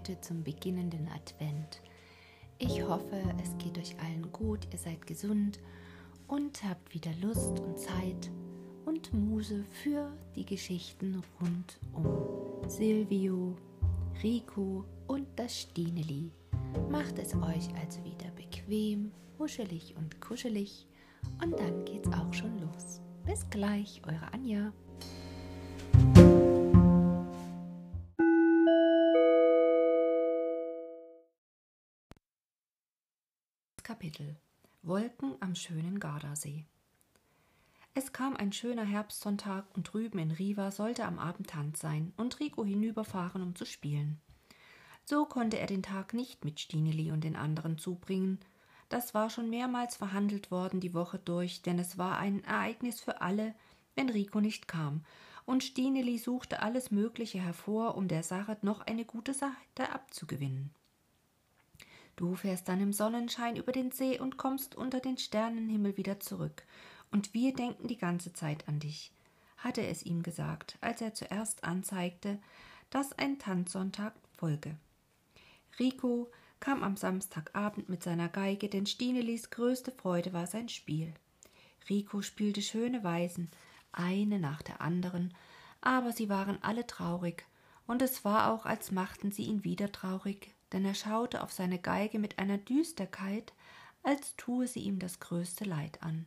heute zum beginnenden Advent. Ich hoffe, es geht euch allen gut, ihr seid gesund und habt wieder Lust und Zeit und Muse für die Geschichten rund um Silvio, Rico und das Stineli. Macht es euch also wieder bequem, muschelig und kuschelig und dann geht's auch schon los. Bis gleich, eure Anja. Kapitel Wolken am schönen Gardasee Es kam ein schöner Herbstsonntag und drüben in Riva sollte am Abend Tanz sein und Rico hinüberfahren, um zu spielen. So konnte er den Tag nicht mit Stineli und den anderen zubringen. Das war schon mehrmals verhandelt worden die Woche durch, denn es war ein Ereignis für alle, wenn Rico nicht kam, und Stineli suchte alles Mögliche hervor, um der Sache noch eine gute Seite abzugewinnen. Du fährst dann im Sonnenschein über den See und kommst unter den Sternenhimmel wieder zurück, und wir denken die ganze Zeit an dich, hatte es ihm gesagt, als er zuerst anzeigte, dass ein Tanzsonntag folge. Rico kam am Samstagabend mit seiner Geige, denn Stinelis größte Freude war sein Spiel. Rico spielte schöne Weisen, eine nach der anderen, aber sie waren alle traurig, und es war auch, als machten sie ihn wieder traurig, denn er schaute auf seine Geige mit einer Düsterkeit, als tue sie ihm das größte Leid an.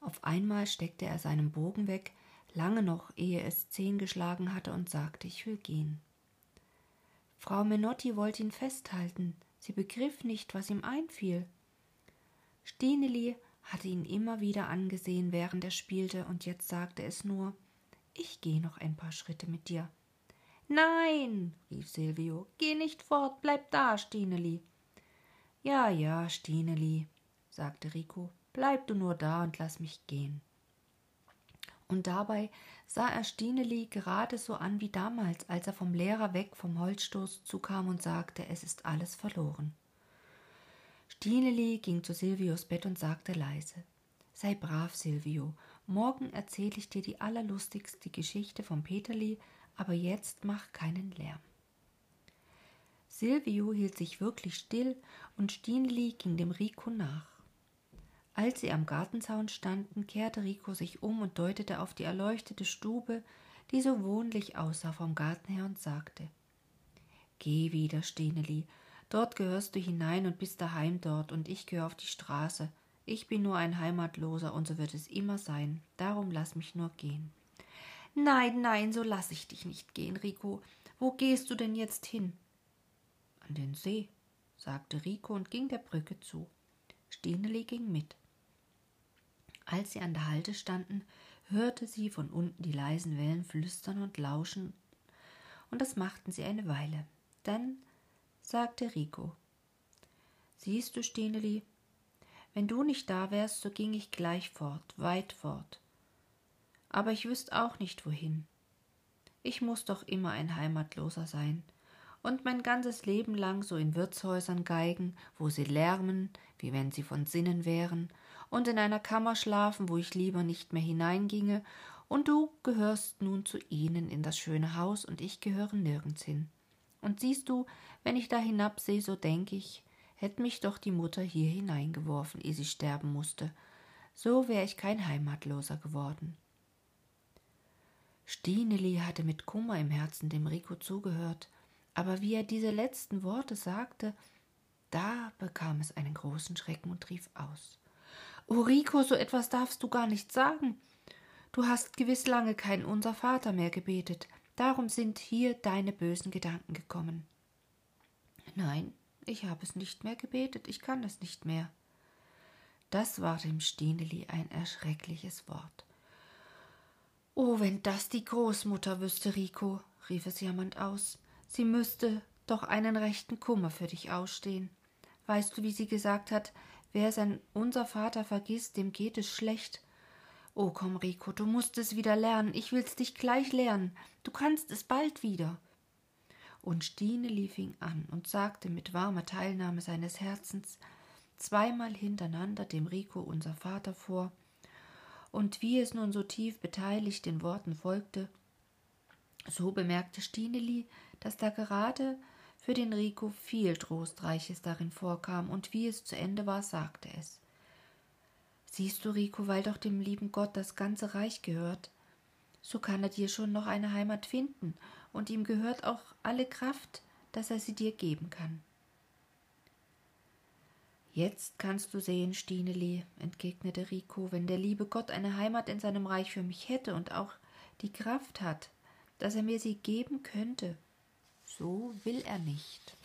Auf einmal steckte er seinen Bogen weg, lange noch, ehe es zehn geschlagen hatte, und sagte, ich will gehen. Frau Menotti wollte ihn festhalten, sie begriff nicht, was ihm einfiel. Stineli hatte ihn immer wieder angesehen, während er spielte, und jetzt sagte es nur Ich gehe noch ein paar Schritte mit dir. Nein, rief Silvio, geh nicht fort, bleib da, Stineli. Ja, ja, Stineli, sagte Rico, bleib du nur da und lass mich gehen. Und dabei sah er Stineli gerade so an wie damals, als er vom Lehrer weg vom Holzstoß zukam und sagte, es ist alles verloren. Stineli ging zu Silvios Bett und sagte leise Sei brav, Silvio, morgen erzähle ich dir die allerlustigste Geschichte vom Peterli, aber jetzt mach keinen Lärm. Silvio hielt sich wirklich still und Stineli ging dem Rico nach. Als sie am Gartenzaun standen, kehrte Rico sich um und deutete auf die erleuchtete Stube, die so wohnlich aussah vom Garten her, und sagte Geh wieder, Stineli, dort gehörst du hinein und bist daheim dort, und ich gehöre auf die Straße. Ich bin nur ein Heimatloser, und so wird es immer sein. Darum lass mich nur gehen. Nein, nein, so lass ich dich nicht gehen, Rico. Wo gehst du denn jetzt hin? An den See, sagte Rico und ging der Brücke zu. Stineli ging mit. Als sie an der Halte standen, hörte sie von unten die leisen Wellen flüstern und lauschen, und das machten sie eine Weile. Dann sagte Rico Siehst du, Stineli, wenn du nicht da wärst, so ging ich gleich fort, weit fort aber ich wüsste auch nicht wohin. Ich muss doch immer ein Heimatloser sein und mein ganzes Leben lang so in Wirtshäusern geigen, wo sie lärmen, wie wenn sie von Sinnen wären, und in einer Kammer schlafen, wo ich lieber nicht mehr hineinginge, und du gehörst nun zu ihnen in das schöne Haus, und ich gehöre nirgends hin. Und siehst du, wenn ich da hinabsehe, so denk ich, hätt mich doch die Mutter hier hineingeworfen, ehe sie sterben musste, so wär ich kein Heimatloser geworden. Stineli hatte mit Kummer im Herzen dem Rico zugehört, aber wie er diese letzten Worte sagte, da bekam es einen großen Schrecken und rief aus. O Rico, so etwas darfst du gar nicht sagen. Du hast gewiss lange kein Unser Vater mehr gebetet, darum sind hier deine bösen Gedanken gekommen. Nein, ich habe es nicht mehr gebetet, ich kann es nicht mehr. Das war dem Stineli ein erschreckliches Wort. Oh, wenn das die Großmutter wüsste, Rico, rief es jammernd aus. Sie müsste doch einen rechten Kummer für dich ausstehen. Weißt du, wie sie gesagt hat, wer sein unser Vater vergisst, dem geht es schlecht. Oh, komm, Rico, du musst es wieder lernen. Ich will's dich gleich lernen. Du kannst es bald wieder. Und Stineli fing an und sagte mit warmer Teilnahme seines Herzens zweimal hintereinander dem Rico unser Vater vor, und wie es nun so tief beteiligt den Worten folgte, So bemerkte Stineli, dass da gerade für den Rico viel Trostreiches darin vorkam, und wie es zu Ende war, sagte es. Siehst du, Rico, weil doch dem lieben Gott das ganze Reich gehört, so kann er dir schon noch eine Heimat finden, und ihm gehört auch alle Kraft, dass er sie dir geben kann. Jetzt kannst du sehen, Stineli, entgegnete Rico, wenn der liebe Gott eine Heimat in seinem Reich für mich hätte und auch die Kraft hat, dass er mir sie geben könnte, so will er nicht.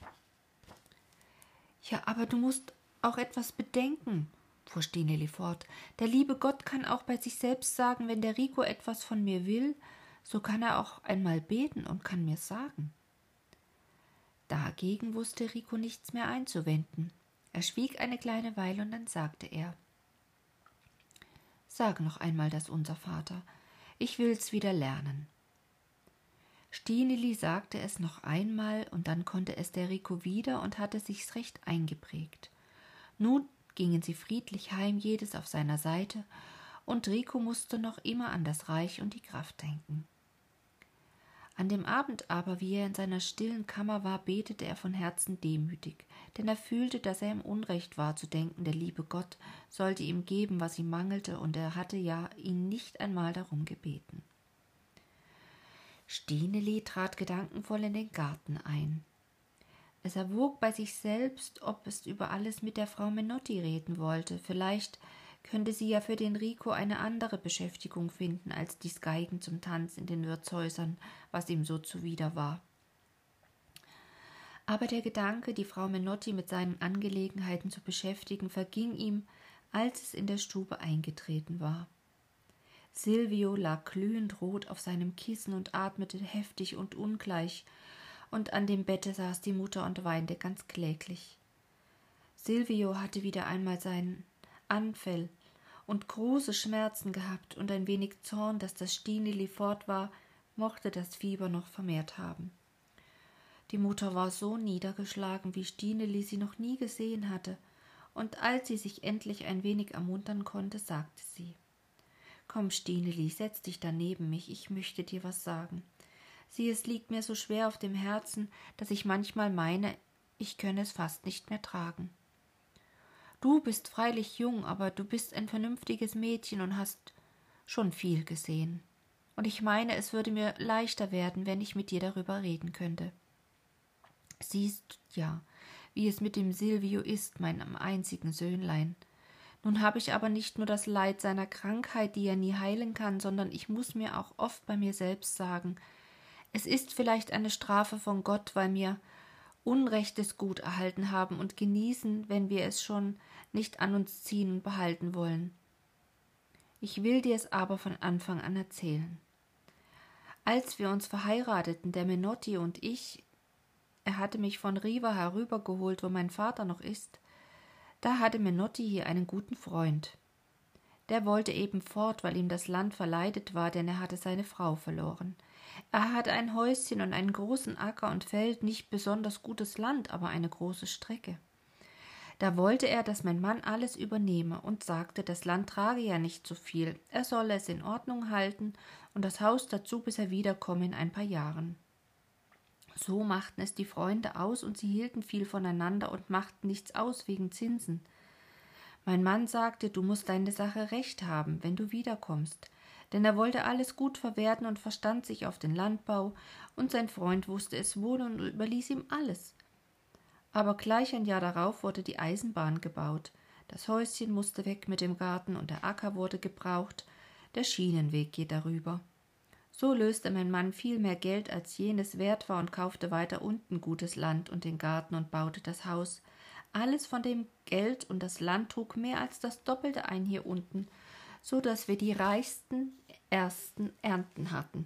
Ja, aber du musst auch etwas bedenken, fuhr Stineli fort. Der liebe Gott kann auch bei sich selbst sagen, wenn der Rico etwas von mir will, so kann er auch einmal beten und kann mir sagen. Dagegen wusste Rico nichts mehr einzuwenden. Er schwieg eine kleine Weile und dann sagte er Sag noch einmal das unser Vater, ich will's wieder lernen. Stineli sagte es noch einmal, und dann konnte es der Rico wieder und hatte sich's recht eingeprägt. Nun gingen sie friedlich heim, jedes auf seiner Seite, und Rico musste noch immer an das Reich und die Kraft denken. An dem Abend aber, wie er in seiner stillen Kammer war, betete er von Herzen demütig, denn er fühlte, dass er im Unrecht war zu denken, der liebe Gott sollte ihm geben, was ihm mangelte, und er hatte ja ihn nicht einmal darum gebeten. Stineli trat gedankenvoll in den Garten ein. Es erwog bei sich selbst, ob es über alles mit der Frau Menotti reden wollte. Vielleicht könnte sie ja für den Rico eine andere Beschäftigung finden als dies Geigen zum Tanz in den Wirtshäusern, was ihm so zuwider war. Aber der Gedanke, die Frau Menotti mit seinen Angelegenheiten zu beschäftigen, verging ihm, als es in der Stube eingetreten war. Silvio lag glühend rot auf seinem Kissen und atmete heftig und ungleich, und an dem Bette saß die Mutter und weinte ganz kläglich. Silvio hatte wieder einmal seinen Anfall und große Schmerzen gehabt und ein wenig Zorn, dass das Stineli fort war, mochte das Fieber noch vermehrt haben. Die Mutter war so niedergeschlagen, wie Stineli sie noch nie gesehen hatte, und als sie sich endlich ein wenig ermuntern konnte, sagte sie Komm, Stineli, setz dich da neben mich, ich möchte dir was sagen. Sieh, es liegt mir so schwer auf dem Herzen, dass ich manchmal meine, ich könne es fast nicht mehr tragen. Du bist freilich jung, aber du bist ein vernünftiges Mädchen und hast schon viel gesehen. Und ich meine, es würde mir leichter werden, wenn ich mit dir darüber reden könnte. Siehst ja, wie es mit dem Silvio ist, meinem einzigen Söhnlein. Nun habe ich aber nicht nur das Leid seiner Krankheit, die er nie heilen kann, sondern ich muss mir auch oft bei mir selbst sagen, es ist vielleicht eine Strafe von Gott, weil mir Unrechtes Gut erhalten haben und genießen, wenn wir es schon nicht an uns ziehen und behalten wollen. Ich will dir es aber von Anfang an erzählen. Als wir uns verheirateten, der Menotti und ich, er hatte mich von Riva herübergeholt, wo mein Vater noch ist, da hatte Menotti hier einen guten Freund. Der wollte eben fort, weil ihm das Land verleidet war, denn er hatte seine Frau verloren. Er hatte ein Häuschen und einen großen Acker und Feld, nicht besonders gutes Land, aber eine große Strecke. Da wollte er, dass mein Mann alles übernehme und sagte, das Land trage ja nicht so viel, er solle es in Ordnung halten und das Haus dazu, bis er wiederkomme in ein paar Jahren. So machten es die Freunde aus und sie hielten viel voneinander und machten nichts aus wegen Zinsen. Mein Mann sagte, du musst deine Sache recht haben, wenn du wiederkommst, denn er wollte alles gut verwerten und verstand sich auf den Landbau, und sein Freund wusste es wohl und überließ ihm alles. Aber gleich ein Jahr darauf wurde die Eisenbahn gebaut, das Häuschen musste weg mit dem Garten und der Acker wurde gebraucht, der Schienenweg geht darüber. So löste mein Mann viel mehr Geld, als jenes wert war, und kaufte weiter unten gutes Land und den Garten und baute das Haus. Alles von dem Geld und das Land trug mehr als das Doppelte ein hier unten, so dass wir die reichsten ersten Ernten hatten.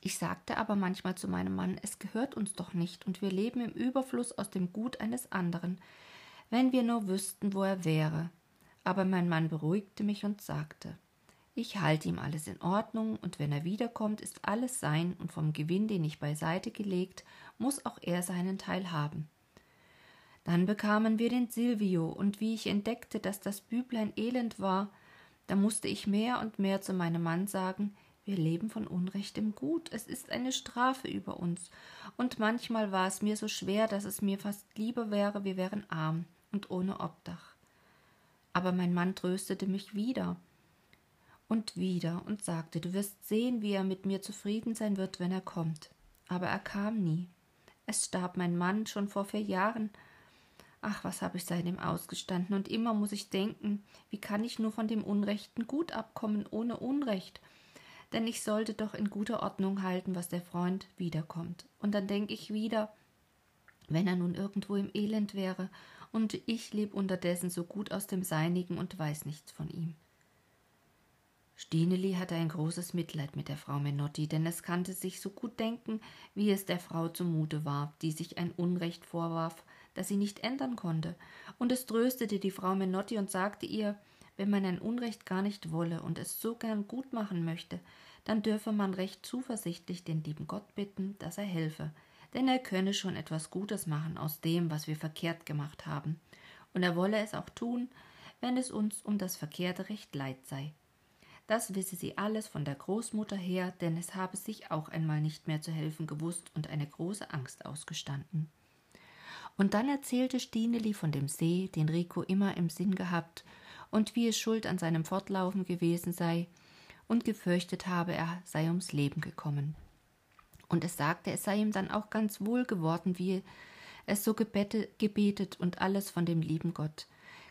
Ich sagte aber manchmal zu meinem Mann, es gehört uns doch nicht, und wir leben im Überfluss aus dem Gut eines anderen, wenn wir nur wüssten, wo er wäre. Aber mein Mann beruhigte mich und sagte, ich halte ihm alles in Ordnung, und wenn er wiederkommt, ist alles sein, und vom Gewinn, den ich beiseite gelegt, muss auch er seinen Teil haben. Dann bekamen wir den Silvio, und wie ich entdeckte, dass das Büblein elend war, da musste ich mehr und mehr zu meinem Mann sagen, Wir leben von Unrechtem Gut. Es ist eine Strafe über uns. Und manchmal war es mir so schwer, dass es mir fast lieber wäre, wir wären arm und ohne Obdach. Aber mein Mann tröstete mich wieder und wieder und sagte, du wirst sehen, wie er mit mir zufrieden sein wird, wenn er kommt. Aber er kam nie. Es starb mein Mann schon vor vier Jahren. Ach, was habe ich seitdem ausgestanden, und immer muss ich denken, wie kann ich nur von dem Unrechten gut abkommen ohne Unrecht? Denn ich sollte doch in guter Ordnung halten, was der Freund wiederkommt. Und dann denke ich wieder, wenn er nun irgendwo im Elend wäre, und ich leb unterdessen so gut aus dem Seinigen und weiß nichts von ihm. Stineli hatte ein großes Mitleid mit der Frau Menotti, denn es kannte sich so gut denken, wie es der Frau zumute war, die sich ein Unrecht vorwarf, das sie nicht ändern konnte, und es tröstete die Frau Menotti und sagte ihr, wenn man ein Unrecht gar nicht wolle und es so gern gut machen möchte, dann dürfe man recht zuversichtlich den lieben Gott bitten, dass er helfe, denn er könne schon etwas Gutes machen aus dem, was wir verkehrt gemacht haben, und er wolle es auch tun, wenn es uns um das Verkehrte recht leid sei. Das wisse sie alles von der Großmutter her, denn es habe sich auch einmal nicht mehr zu helfen gewusst und eine große Angst ausgestanden. Und dann erzählte Stineli von dem See, den Rico immer im Sinn gehabt, und wie es schuld an seinem Fortlaufen gewesen sei und gefürchtet habe, er sei ums Leben gekommen. Und es sagte, es sei ihm dann auch ganz wohl geworden, wie es so gebetet und alles von dem lieben Gott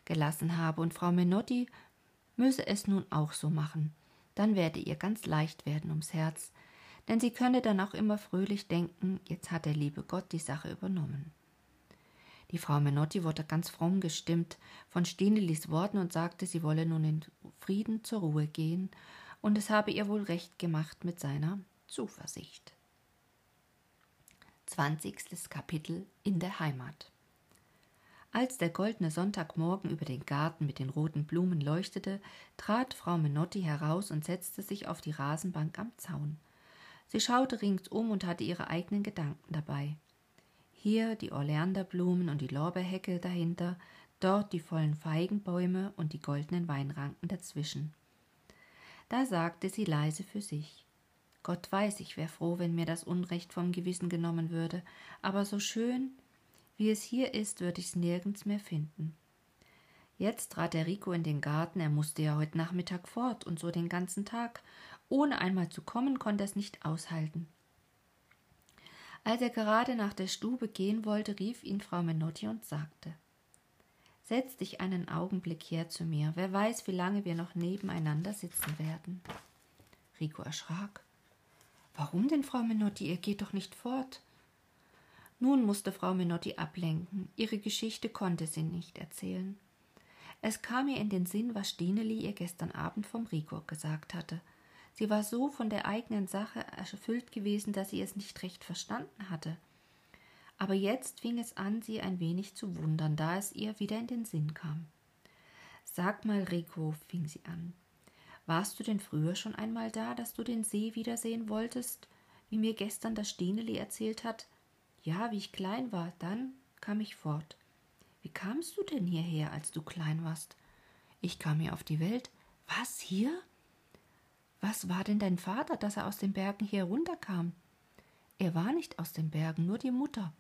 gelassen habe, und Frau Menotti müsse es nun auch so machen. Dann werde ihr ganz leicht werden ums Herz, denn sie könne dann auch immer fröhlich denken, jetzt hat der liebe Gott die Sache übernommen. Die Frau Menotti wurde ganz fromm gestimmt von Stinelis Worten und sagte, sie wolle nun in Frieden zur Ruhe gehen, und es habe ihr wohl recht gemacht mit seiner Zuversicht. Zwanzigstes Kapitel in der Heimat. Als der goldene Sonntagmorgen über den Garten mit den roten Blumen leuchtete, trat Frau Menotti heraus und setzte sich auf die Rasenbank am Zaun. Sie schaute ringsum und hatte ihre eigenen Gedanken dabei. Hier die Oleanderblumen und die Lorbeerhecke dahinter, dort die vollen Feigenbäume und die goldenen Weinranken dazwischen. Da sagte sie leise für sich Gott weiß, ich wär froh, wenn mir das Unrecht vom Gewissen genommen würde, aber so schön, wie es hier ist, würde ich's nirgends mehr finden. Jetzt trat der Rico in den Garten, er musste ja heute Nachmittag fort und so den ganzen Tag. Ohne einmal zu kommen, konnte er es nicht aushalten. Als er gerade nach der Stube gehen wollte, rief ihn Frau Menotti und sagte Setz dich einen Augenblick her zu mir, wer weiß, wie lange wir noch nebeneinander sitzen werden. Rico erschrak. Warum denn, Frau Menotti, ihr geht doch nicht fort. Nun musste Frau Menotti ablenken. Ihre Geschichte konnte sie nicht erzählen. Es kam ihr in den Sinn, was Stineli ihr gestern Abend vom Rico gesagt hatte. Sie war so von der eigenen Sache erfüllt gewesen, dass sie es nicht recht verstanden hatte. Aber jetzt fing es an, sie ein wenig zu wundern, da es ihr wieder in den Sinn kam. Sag mal, Rico, fing sie an, warst du denn früher schon einmal da, dass du den See wiedersehen wolltest, wie mir gestern das Stineli erzählt hat? Ja, wie ich klein war, dann kam ich fort. Wie kamst du denn hierher, als du klein warst? Ich kam hier auf die Welt. Was, hier? Was war denn dein Vater, dass er aus den Bergen hier runterkam? Er war nicht aus den Bergen, nur die Mutter.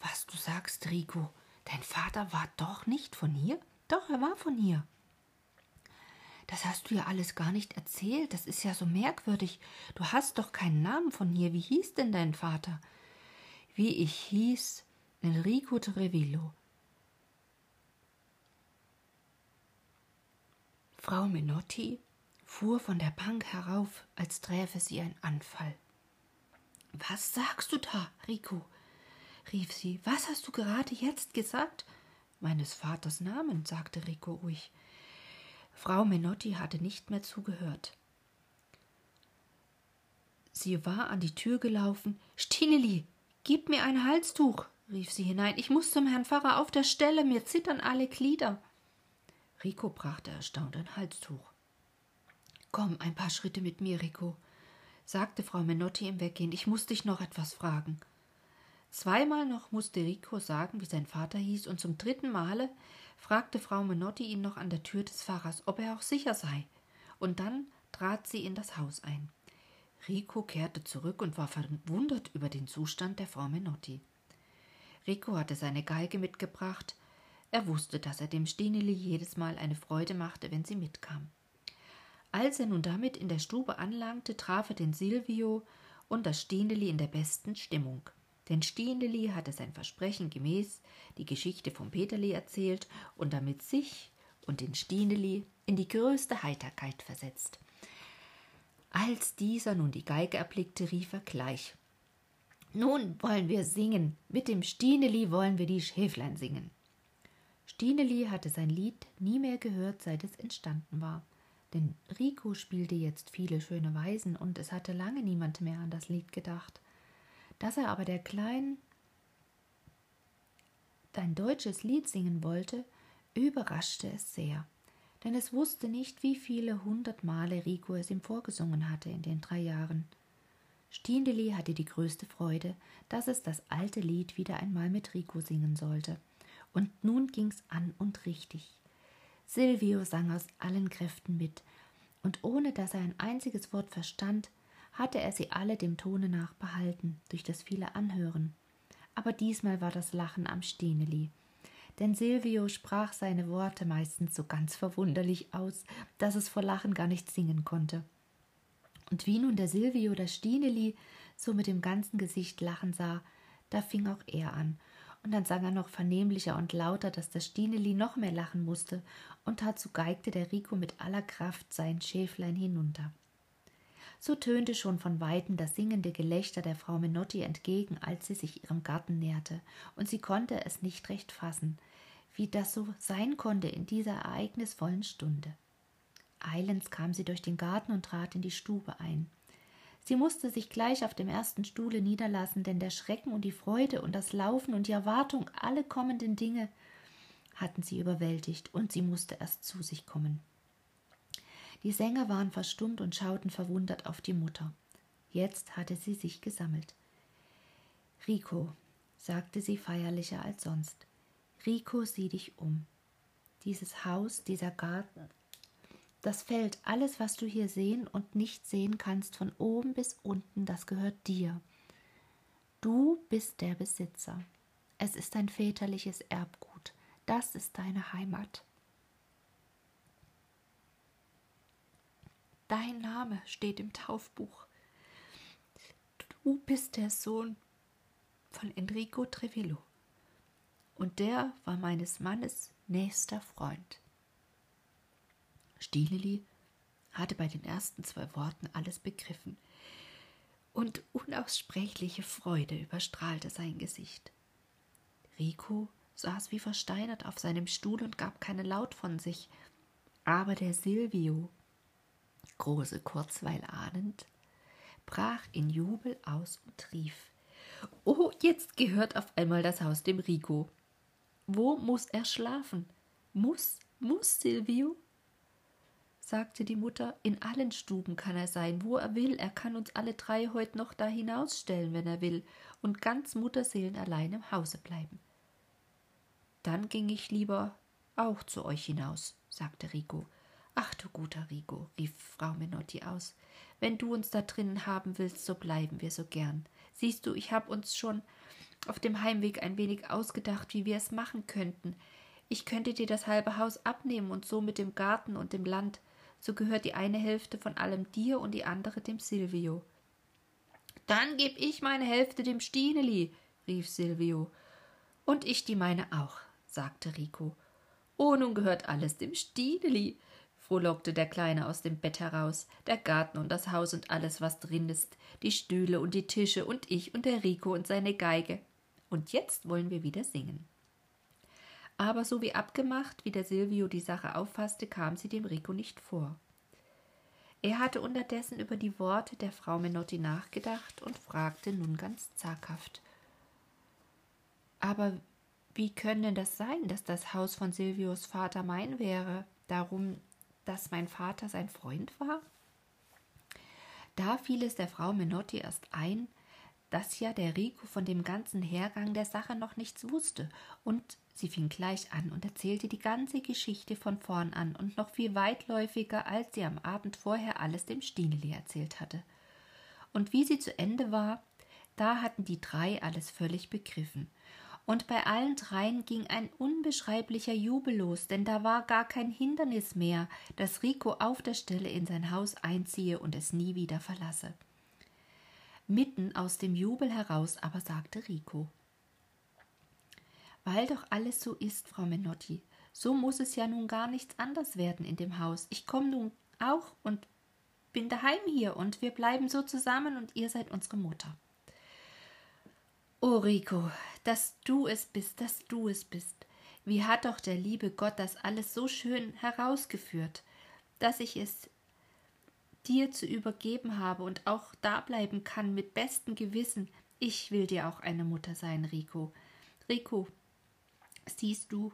Was du sagst, Rico, dein Vater war doch nicht von hier? Doch, er war von hier. Das hast du ja alles gar nicht erzählt, das ist ja so merkwürdig. Du hast doch keinen Namen von hier. Wie hieß denn dein Vater? wie ich hieß, Enrico Trevillo. Frau Menotti fuhr von der Bank herauf, als träfe sie ein Anfall. Was sagst du da, Rico? rief sie. Was hast du gerade jetzt gesagt? Meines Vaters Namen, sagte Rico ruhig. Frau Menotti hatte nicht mehr zugehört. Sie war an die Tür gelaufen. Stineli, Gib mir ein Halstuch, rief sie hinein. Ich muss zum Herrn Pfarrer auf der Stelle, mir zittern alle Glieder. Rico brachte erstaunt ein Halstuch. Komm ein paar Schritte mit mir, Rico, sagte Frau Menotti im Weggehen. Ich muss dich noch etwas fragen. Zweimal noch musste Rico sagen, wie sein Vater hieß, und zum dritten Male fragte Frau Menotti ihn noch an der Tür des Pfarrers, ob er auch sicher sei. Und dann trat sie in das Haus ein. Rico kehrte zurück und war verwundert über den Zustand der Frau Menotti. Rico hatte seine Geige mitgebracht. Er wusste, dass er dem Stineli jedes Mal eine Freude machte, wenn sie mitkam. Als er nun damit in der Stube anlangte, traf er den Silvio und das Stineli in der besten Stimmung. Denn Stineli hatte sein Versprechen gemäß die Geschichte vom Peterli erzählt und damit sich und den Stineli in die größte Heiterkeit versetzt. Als dieser nun die Geige erblickte, rief er gleich Nun wollen wir singen, mit dem Stineli wollen wir die Schäflein singen. Stineli hatte sein Lied nie mehr gehört, seit es entstanden war. Denn Rico spielte jetzt viele schöne Weisen und es hatte lange niemand mehr an das Lied gedacht. Dass er aber der Kleinen ein deutsches Lied singen wollte, überraschte es sehr denn es wusste nicht, wie viele hundert Male Rico es ihm vorgesungen hatte in den drei Jahren. Stindeli hatte die größte Freude, dass es das alte Lied wieder einmal mit Rico singen sollte. Und nun ging's an und richtig. Silvio sang aus allen Kräften mit, und ohne dass er ein einziges Wort verstand, hatte er sie alle dem Tone nach behalten, durch das viele Anhören. Aber diesmal war das Lachen am Stineli denn Silvio sprach seine Worte meistens so ganz verwunderlich aus, dass es vor Lachen gar nicht singen konnte. Und wie nun der Silvio das Stineli so mit dem ganzen Gesicht lachen sah, da fing auch er an, und dann sang er noch vernehmlicher und lauter, dass das Stineli noch mehr lachen musste, und dazu geigte der Rico mit aller Kraft sein Schäflein hinunter. So tönte schon von weitem das singende Gelächter der Frau Menotti entgegen, als sie sich ihrem Garten näherte, und sie konnte es nicht recht fassen, wie das so sein konnte in dieser ereignisvollen Stunde. Eilends kam sie durch den Garten und trat in die Stube ein. Sie musste sich gleich auf dem ersten Stuhle niederlassen, denn der Schrecken und die Freude und das Laufen und die Erwartung alle kommenden Dinge hatten sie überwältigt, und sie musste erst zu sich kommen. Die Sänger waren verstummt und schauten verwundert auf die Mutter. Jetzt hatte sie sich gesammelt. Rico, sagte sie feierlicher als sonst, Rico, sieh dich um. Dieses Haus, dieser Garten, das Feld, alles, was du hier sehen und nicht sehen kannst, von oben bis unten, das gehört dir. Du bist der Besitzer. Es ist dein väterliches Erbgut. Das ist deine Heimat. Dein Name steht im Taufbuch. Du bist der Sohn von Enrico Trevillo. Und der war meines Mannes nächster Freund. Stineli hatte bei den ersten zwei Worten alles begriffen, und unaussprechliche Freude überstrahlte sein Gesicht. Rico saß wie versteinert auf seinem Stuhl und gab keinen Laut von sich, aber der Silvio große Kurzweil ahnend, brach in Jubel aus und rief Oh, jetzt gehört auf einmal das Haus dem Rico. Wo muss er schlafen? Muß, muss, Silvio? Sagte die Mutter, in allen Stuben kann er sein, wo er will, er kann uns alle drei heut noch da hinausstellen, wenn er will, und ganz Mutterseelen allein im Hause bleiben. Dann ging ich lieber auch zu euch hinaus, sagte Rico, Ach du guter Rico, rief Frau Menotti aus, wenn du uns da drinnen haben willst, so bleiben wir so gern. Siehst du, ich hab uns schon auf dem Heimweg ein wenig ausgedacht, wie wir es machen könnten. Ich könnte dir das halbe Haus abnehmen und so mit dem Garten und dem Land. So gehört die eine Hälfte von allem dir und die andere dem Silvio. Dann geb ich meine Hälfte dem Stineli, rief Silvio. Und ich die meine auch, sagte Rico. Oh, nun gehört alles dem Stineli frohlockte der Kleine aus dem Bett heraus, der Garten und das Haus und alles, was drin ist, die Stühle und die Tische und ich und der Rico und seine Geige. Und jetzt wollen wir wieder singen. Aber so wie abgemacht, wie der Silvio die Sache auffasste, kam sie dem Rico nicht vor. Er hatte unterdessen über die Worte der Frau Menotti nachgedacht und fragte nun ganz zaghaft Aber wie könne das sein, dass das Haus von Silvios Vater mein wäre? Darum dass mein Vater sein Freund war? Da fiel es der Frau Menotti erst ein, dass ja der Rico von dem ganzen Hergang der Sache noch nichts wusste, und sie fing gleich an und erzählte die ganze Geschichte von vorn an und noch viel weitläufiger, als sie am Abend vorher alles dem Stineli erzählt hatte. Und wie sie zu Ende war, da hatten die drei alles völlig begriffen. Und bei allen dreien ging ein unbeschreiblicher Jubel los, denn da war gar kein Hindernis mehr, dass Rico auf der Stelle in sein Haus einziehe und es nie wieder verlasse. Mitten aus dem Jubel heraus aber sagte Rico Weil doch alles so ist, Frau Menotti, so muss es ja nun gar nichts anders werden in dem Haus. Ich komme nun auch und bin daheim hier und wir bleiben so zusammen und ihr seid unsere Mutter. O Rico, dass du es bist, dass du es bist. Wie hat doch der liebe Gott das alles so schön herausgeführt, dass ich es dir zu übergeben habe und auch dableiben kann mit bestem Gewissen. Ich will dir auch eine Mutter sein, Rico. Rico, siehst du,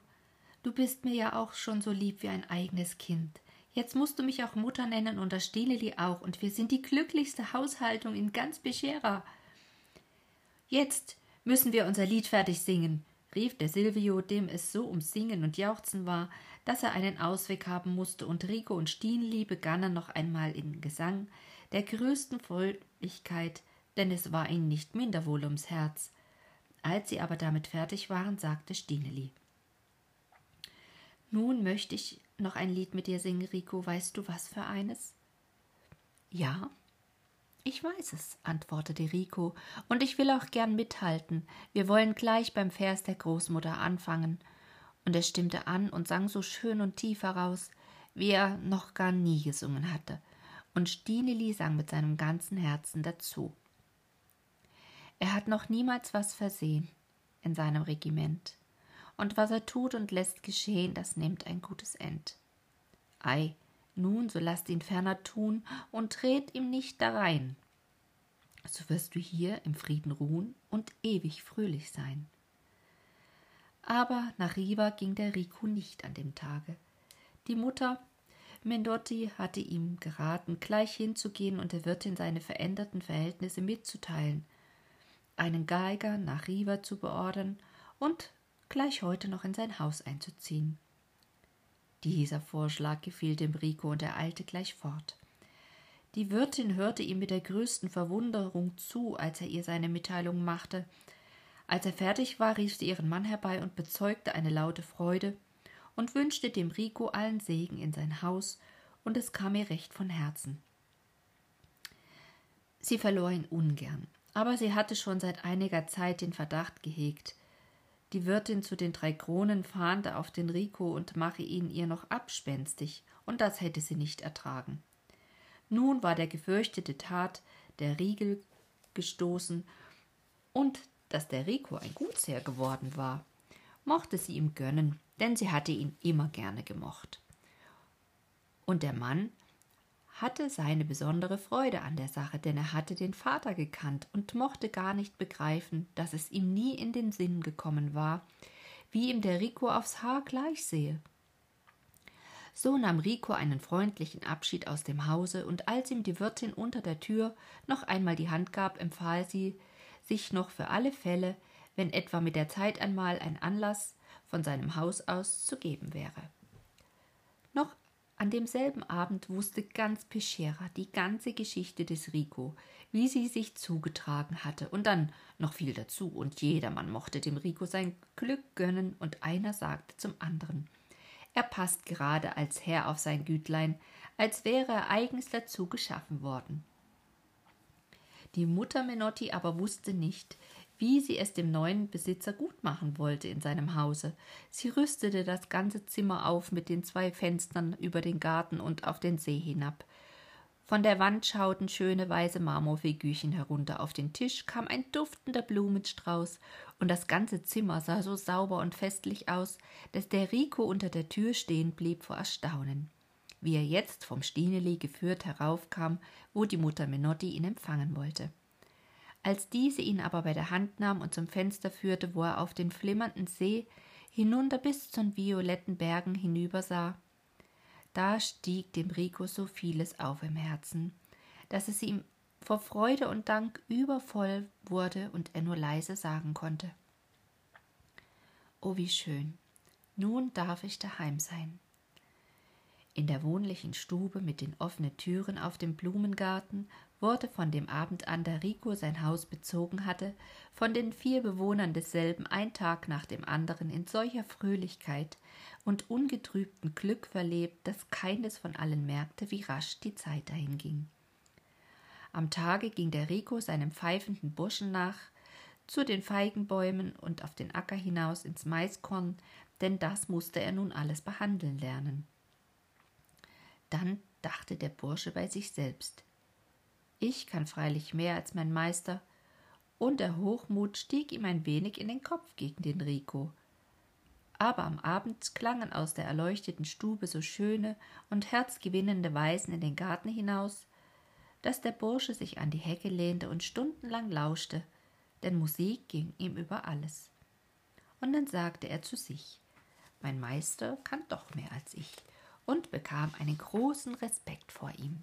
du bist mir ja auch schon so lieb wie ein eigenes Kind. Jetzt musst du mich auch Mutter nennen und das Stileli auch, und wir sind die glücklichste Haushaltung in ganz Beschera. Jetzt müssen wir unser Lied fertig singen, rief der Silvio, dem es so ums Singen und Jauchzen war, dass er einen Ausweg haben musste, und Rico und Stineli begannen noch einmal in Gesang der größten Fröhlichkeit, denn es war ihnen nicht minder wohl ums Herz. Als sie aber damit fertig waren, sagte Stineli Nun möchte ich noch ein Lied mit dir singen, Rico, weißt du was für eines? Ja, ich weiß es, antwortete Rico, und ich will auch gern mithalten. Wir wollen gleich beim Vers der Großmutter anfangen. Und er stimmte an und sang so schön und tief heraus, wie er noch gar nie gesungen hatte. Und Stineli sang mit seinem ganzen Herzen dazu. Er hat noch niemals was versehen in seinem Regiment. Und was er tut und lässt geschehen, das nimmt ein gutes End. Ei, nun, so lasst ihn ferner tun und tret ihm nicht darein. So wirst du hier im Frieden ruhen und ewig fröhlich sein. Aber nach Riva ging der Rico nicht an dem Tage. Die Mutter Mendotti hatte ihm geraten, gleich hinzugehen und der Wirtin seine veränderten Verhältnisse mitzuteilen, einen Geiger nach Riva zu beordern und gleich heute noch in sein Haus einzuziehen. Dieser Vorschlag gefiel dem Rico und er eilte gleich fort. Die Wirtin hörte ihm mit der größten Verwunderung zu, als er ihr seine Mitteilung machte. Als er fertig war, rief sie ihren Mann herbei und bezeugte eine laute Freude und wünschte dem Rico allen Segen in sein Haus, und es kam ihr recht von Herzen. Sie verlor ihn ungern, aber sie hatte schon seit einiger Zeit den Verdacht gehegt, die Wirtin zu den drei Kronen fahnde auf den Rico und mache ihn ihr noch abspenstig, und das hätte sie nicht ertragen. Nun war der gefürchtete Tat der Riegel gestoßen, und dass der Rico ein Gutsherr geworden war, mochte sie ihm gönnen, denn sie hatte ihn immer gerne gemocht. Und der Mann hatte seine besondere Freude an der Sache, denn er hatte den Vater gekannt und mochte gar nicht begreifen, dass es ihm nie in den Sinn gekommen war, wie ihm der Rico aufs Haar gleich sehe. So nahm Rico einen freundlichen Abschied aus dem Hause, und als ihm die Wirtin unter der Tür noch einmal die Hand gab, empfahl sie, sich noch für alle Fälle, wenn etwa mit der Zeit einmal ein Anlass von seinem Haus aus zu geben wäre. An demselben Abend wusste ganz Peschera die ganze Geschichte des Rico, wie sie sich zugetragen hatte, und dann noch viel dazu, und jedermann mochte dem Rico sein Glück gönnen, und einer sagte zum anderen Er passt gerade als Herr auf sein Gütlein, als wäre er eigens dazu geschaffen worden. Die Mutter Menotti aber wusste nicht, wie sie es dem neuen Besitzer gut machen wollte in seinem Hause. Sie rüstete das ganze Zimmer auf mit den zwei Fenstern über den Garten und auf den See hinab. Von der Wand schauten schöne weiße Marmorfigürchen herunter. Auf den Tisch kam ein duftender Blumenstrauß, und das ganze Zimmer sah so sauber und festlich aus, dass der Rico unter der Tür stehen blieb vor Erstaunen. Wie er jetzt vom Stineli geführt heraufkam, wo die Mutter Menotti ihn empfangen wollte. Als diese ihn aber bei der Hand nahm und zum Fenster führte, wo er auf den flimmernden See hinunter bis zu den violetten Bergen hinübersah, da stieg dem Rico so vieles auf im Herzen, dass es ihm vor Freude und Dank übervoll wurde und er nur leise sagen konnte Oh, wie schön. Nun darf ich daheim sein. In der wohnlichen Stube mit den offenen Türen auf dem Blumengarten wurde von dem Abend an, da Rico sein Haus bezogen hatte, von den vier Bewohnern desselben ein Tag nach dem anderen in solcher Fröhlichkeit und ungetrübtem Glück verlebt, dass keines von allen merkte, wie rasch die Zeit dahinging. Am Tage ging der Rico seinem pfeifenden Burschen nach, zu den Feigenbäumen und auf den Acker hinaus ins Maiskorn, denn das musste er nun alles behandeln lernen. Dann dachte der Bursche bei sich selbst. Ich kann freilich mehr als mein Meister, und der Hochmut stieg ihm ein wenig in den Kopf gegen den Rico. Aber am Abend klangen aus der erleuchteten Stube so schöne und herzgewinnende Weisen in den Garten hinaus, dass der Bursche sich an die Hecke lehnte und stundenlang lauschte, denn Musik ging ihm über alles. Und dann sagte er zu sich Mein Meister kann doch mehr als ich, und bekam einen großen Respekt vor ihm.